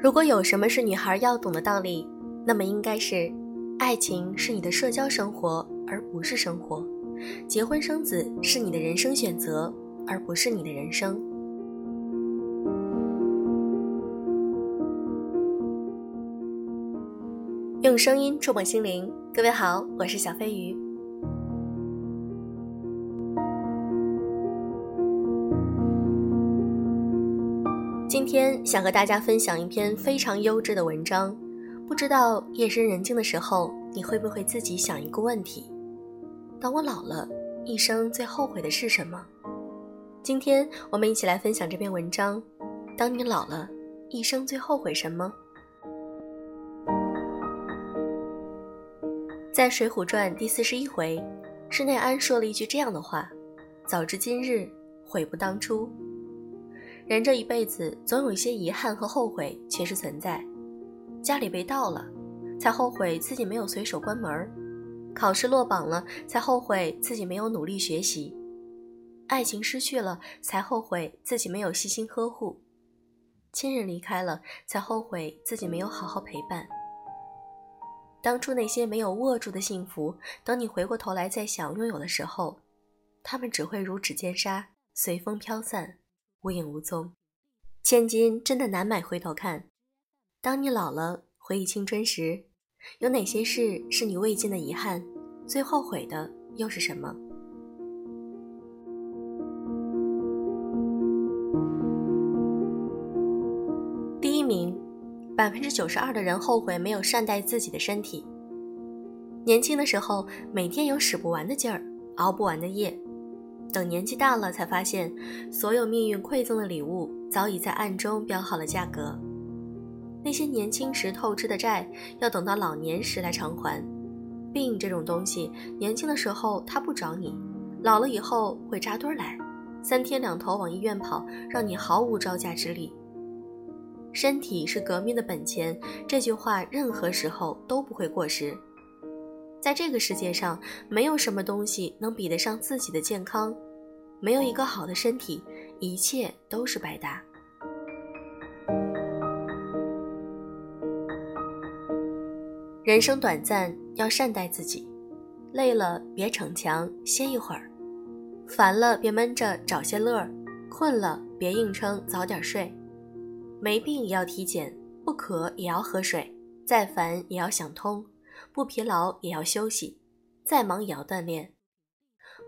如果有什么是女孩要懂的道理，那么应该是，爱情是你的社交生活，而不是生活；结婚生子是你的人生选择，而不是你的人生。用声音触碰心灵，各位好，我是小飞鱼。今天想和大家分享一篇非常优质的文章，不知道夜深人静的时候，你会不会自己想一个问题：当我老了，一生最后悔的是什么？今天我们一起来分享这篇文章：当你老了，一生最后悔什么？在《水浒传》第四十一回，施耐庵说了一句这样的话：“早知今日，悔不当初。”人这一辈子总有一些遗憾和后悔，确实存在。家里被盗了，才后悔自己没有随手关门；考试落榜了，才后悔自己没有努力学习；爱情失去了，才后悔自己没有细心呵护；亲人离开了，才后悔自己没有好好陪伴。当初那些没有握住的幸福，等你回过头来再想拥有的时候，他们只会如指尖沙，随风飘散，无影无踪。千金真的难买回头看。当你老了，回忆青春时，有哪些事是你未尽的遗憾？最后悔的又是什么？第一名。百分之九十二的人后悔没有善待自己的身体。年轻的时候，每天有使不完的劲儿，熬不完的夜，等年纪大了，才发现所有命运馈赠的礼物早已在暗中标好了价格。那些年轻时透支的债，要等到老年时来偿还。病这种东西，年轻的时候他不找你，老了以后会扎堆来，三天两头往医院跑，让你毫无招架之力。身体是革命的本钱，这句话任何时候都不会过时。在这个世界上，没有什么东西能比得上自己的健康。没有一个好的身体，一切都是白搭。人生短暂，要善待自己。累了别逞强，歇一会儿；烦了别闷着，找些乐儿；困了别硬撑，早点睡。没病也要体检，不渴也要喝水，再烦也要想通，不疲劳也要休息，再忙也要锻炼。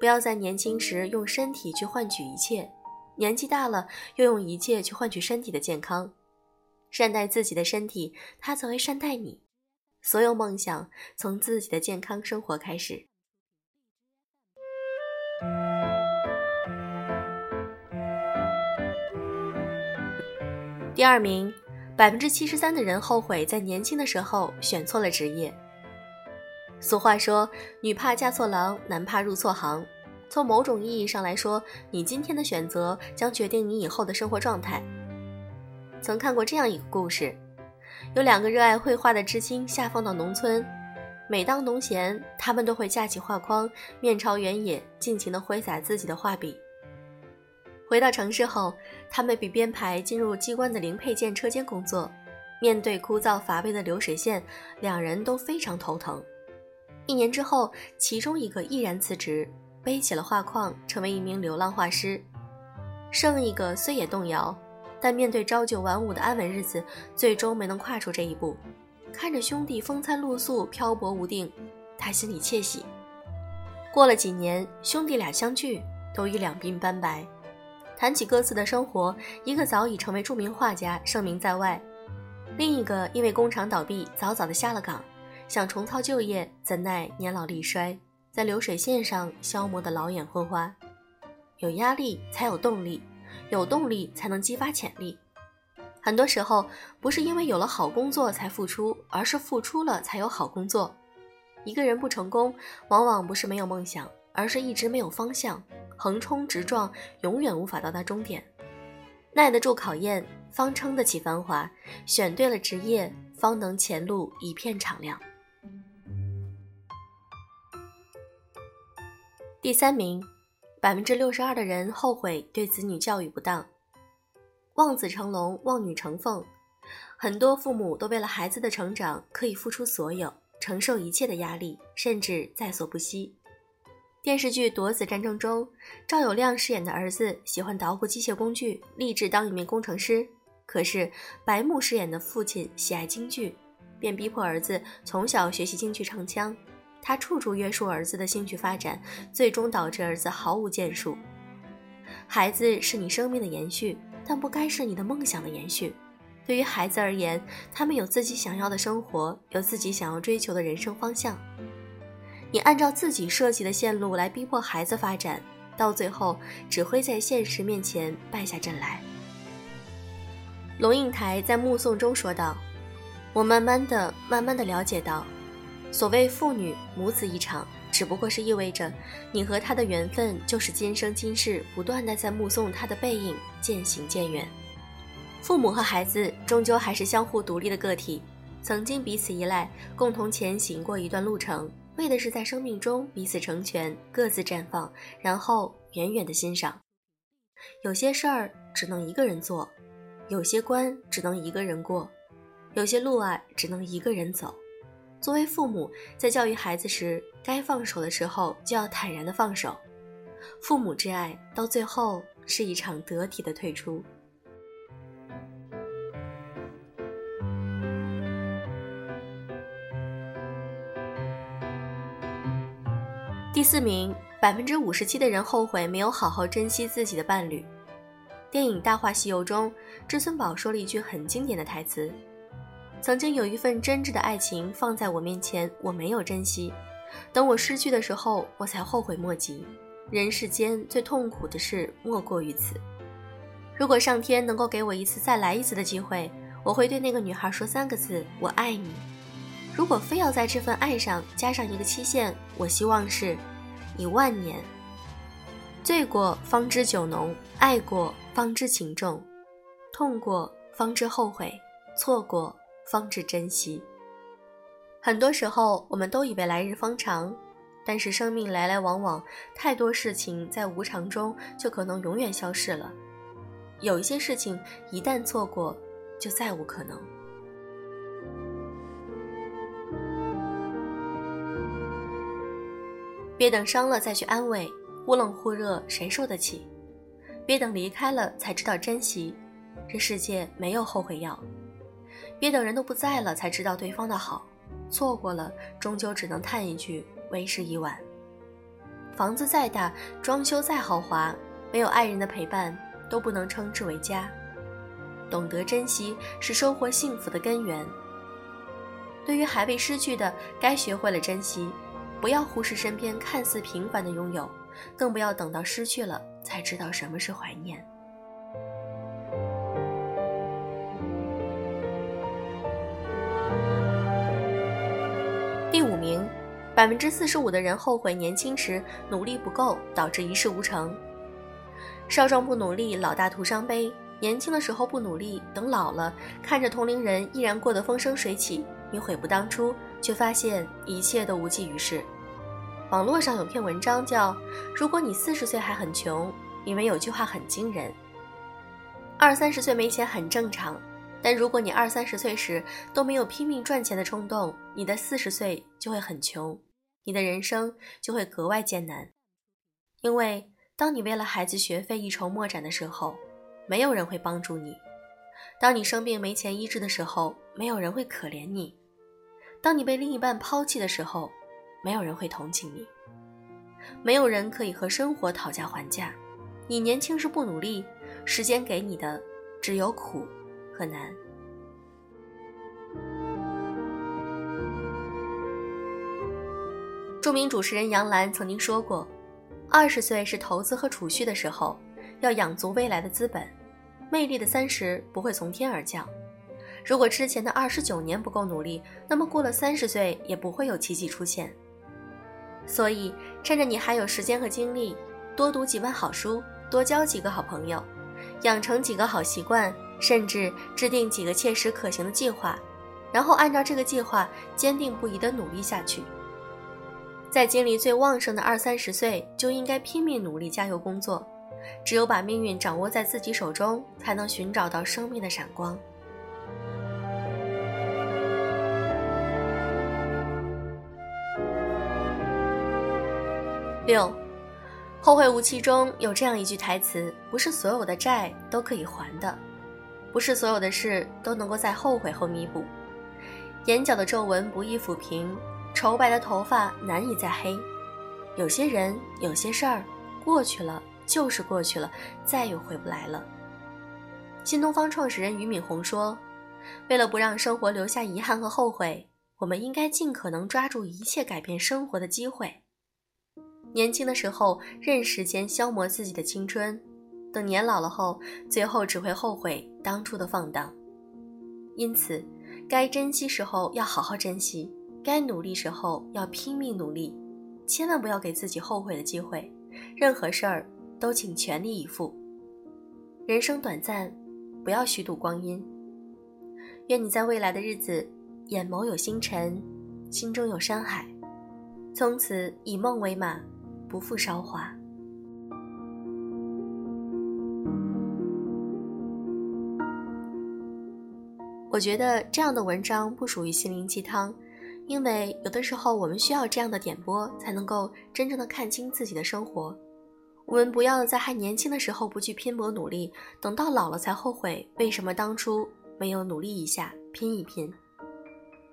不要在年轻时用身体去换取一切，年纪大了又用一切去换取身体的健康。善待自己的身体，它才会善待你。所有梦想从自己的健康生活开始。第二名，百分之七十三的人后悔在年轻的时候选错了职业。俗话说，女怕嫁错郎，男怕入错行。从某种意义上来说，你今天的选择将决定你以后的生活状态。曾看过这样一个故事，有两个热爱绘画的知青下放到农村，每当农闲，他们都会架起画框，面朝原野，尽情地挥洒自己的画笔。回到城市后，他们被编排进入机关的零配件车间工作。面对枯燥乏味的流水线，两人都非常头疼。一年之后，其中一个毅然辞职，背起了画框，成为一名流浪画师。剩一个虽也动摇，但面对朝九晚五的安稳日子，最终没能跨出这一步。看着兄弟风餐露宿、漂泊无定，他心里窃喜。过了几年，兄弟俩相聚，都已两鬓斑白。谈起各自的生活，一个早已成为著名画家，声名在外；另一个因为工厂倒闭，早早的下了岗，想重操旧业，怎奈年老力衰，在流水线上消磨的老眼昏花。有压力才有动力，有动力才能激发潜力。很多时候，不是因为有了好工作才付出，而是付出了才有好工作。一个人不成功，往往不是没有梦想，而是一直没有方向。横冲直撞，永远无法到达终点。耐得住考验，方撑得起繁华。选对了职业，方能前路一片敞亮。第三名，百分之六十二的人后悔对子女教育不当。望子成龙，望女成凤，很多父母都为了孩子的成长可以付出所有，承受一切的压力，甚至在所不惜。电视剧《夺子战争》中，赵友亮饰演的儿子喜欢捣鼓机械工具，立志当一名工程师。可是白木饰演的父亲喜爱京剧，便逼迫儿子从小学习京剧唱腔。他处处约束儿子的兴趣发展，最终导致儿子毫无建树。孩子是你生命的延续，但不该是你的梦想的延续。对于孩子而言，他们有自己想要的生活，有自己想要追求的人生方向。你按照自己设计的线路来逼迫孩子发展，到最后只会在现实面前败下阵来。龙应台在《目送》中说道：“我慢慢的、慢慢的了解到，所谓父女母子一场，只不过是意味着你和他的缘分，就是今生今世不断的在目送他的背影渐行渐远。”父母和孩子终究还是相互独立的个体，曾经彼此依赖，共同前行过一段路程，为的是在生命中彼此成全，各自绽放，然后远远的欣赏。有些事儿只能一个人做，有些关只能一个人过，有些路啊只能一个人走。作为父母，在教育孩子时，该放手的时候就要坦然的放手。父母之爱到最后是一场得体的退出。第四名，百分之五十七的人后悔没有好好珍惜自己的伴侣。电影《大话西游》中，至尊宝说了一句很经典的台词：“曾经有一份真挚的爱情放在我面前，我没有珍惜，等我失去的时候，我才后悔莫及。人世间最痛苦的事莫过于此。如果上天能够给我一次再来一次的机会，我会对那个女孩说三个字：我爱你。如果非要在这份爱上加上一个期限，我希望是。”一万年，醉过方知酒浓，爱过方知情重，痛过方知后悔，错过方知珍惜。很多时候，我们都以为来日方长，但是生命来来往往，太多事情在无常中就可能永远消逝了。有一些事情一旦错过，就再无可能。别等伤了再去安慰，忽冷忽热谁受得起？别等离开了才知道珍惜，这世界没有后悔药。别等人都不在了才知道对方的好，错过了终究只能叹一句为时已晚。房子再大，装修再豪华，没有爱人的陪伴都不能称之为家。懂得珍惜是收获幸福的根源。对于还未失去的，该学会了珍惜。不要忽视身边看似平凡的拥有，更不要等到失去了才知道什么是怀念。百分之四十五的人后悔年轻时努力不够，导致一事无成。少壮不努力，老大徒伤悲。年轻的时候不努力，等老了看着同龄人依然过得风生水起，你悔不当初。却发现一切都无济于事。网络上有篇文章叫《如果你四十岁还很穷》，因为有句话很惊人：二三十岁没钱很正常，但如果你二三十岁时都没有拼命赚钱的冲动，你的四十岁就会很穷，你的人生就会格外艰难。因为当你为了孩子学费一筹莫展的时候，没有人会帮助你；当你生病没钱医治的时候，没有人会可怜你。当你被另一半抛弃的时候，没有人会同情你，没有人可以和生活讨价还价。你年轻时不努力，时间给你的只有苦和难。著名主持人杨澜曾经说过：“二十岁是投资和储蓄的时候，要养足未来的资本。魅力的三十不会从天而降。”如果之前的二十九年不够努力，那么过了三十岁也不会有奇迹出现。所以，趁着你还有时间和精力，多读几本好书，多交几个好朋友，养成几个好习惯，甚至制定几个切实可行的计划，然后按照这个计划坚定不移地努力下去。在经历最旺盛的二三十岁就应该拼命努力加油工作。只有把命运掌握在自己手中才能寻找到生命的闪光。六后会无期中有这样一句台词不是所有的债都可以还的不是所有的事都能够在后悔后弥补。眼角的皱纹不易抚平愁白的头发难以再黑。有些人，有些事儿，过去了就是过去了，再也回不来了。新东方创始人俞敏洪说：“为了不让生活留下遗憾和后悔，我们应该尽可能抓住一切改变生活的机会。”年轻的时候任时间消磨自己的青春，等年老了后，最后只会后悔当初的放荡。因此，该珍惜时候要好好珍惜，该努力时候要拼命努力，千万不要给自己后悔的机会。任何事儿都请全力以赴。人生短暂，不要虚度光阴。愿你在未来的日子，眼眸有星辰，心中有山海，从此以梦为马。不负韶华。我觉得这样的文章不属于心灵鸡汤，因为有的时候我们需要这样的点拨，才能够真正的看清自己的生活。我们不要在还年轻的时候不去拼搏努力，等到老了才后悔为什么当初没有努力一下，拼一拼。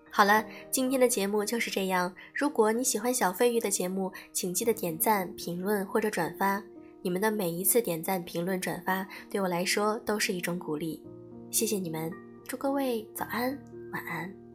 好了，今天的节目就是这样。如果你喜欢小飞鱼的节目，请记得点赞、评论或者转发。你们的每一次点赞、评论、转发，对我来说都是一种鼓励。谢谢你们，祝各位早安、晚安。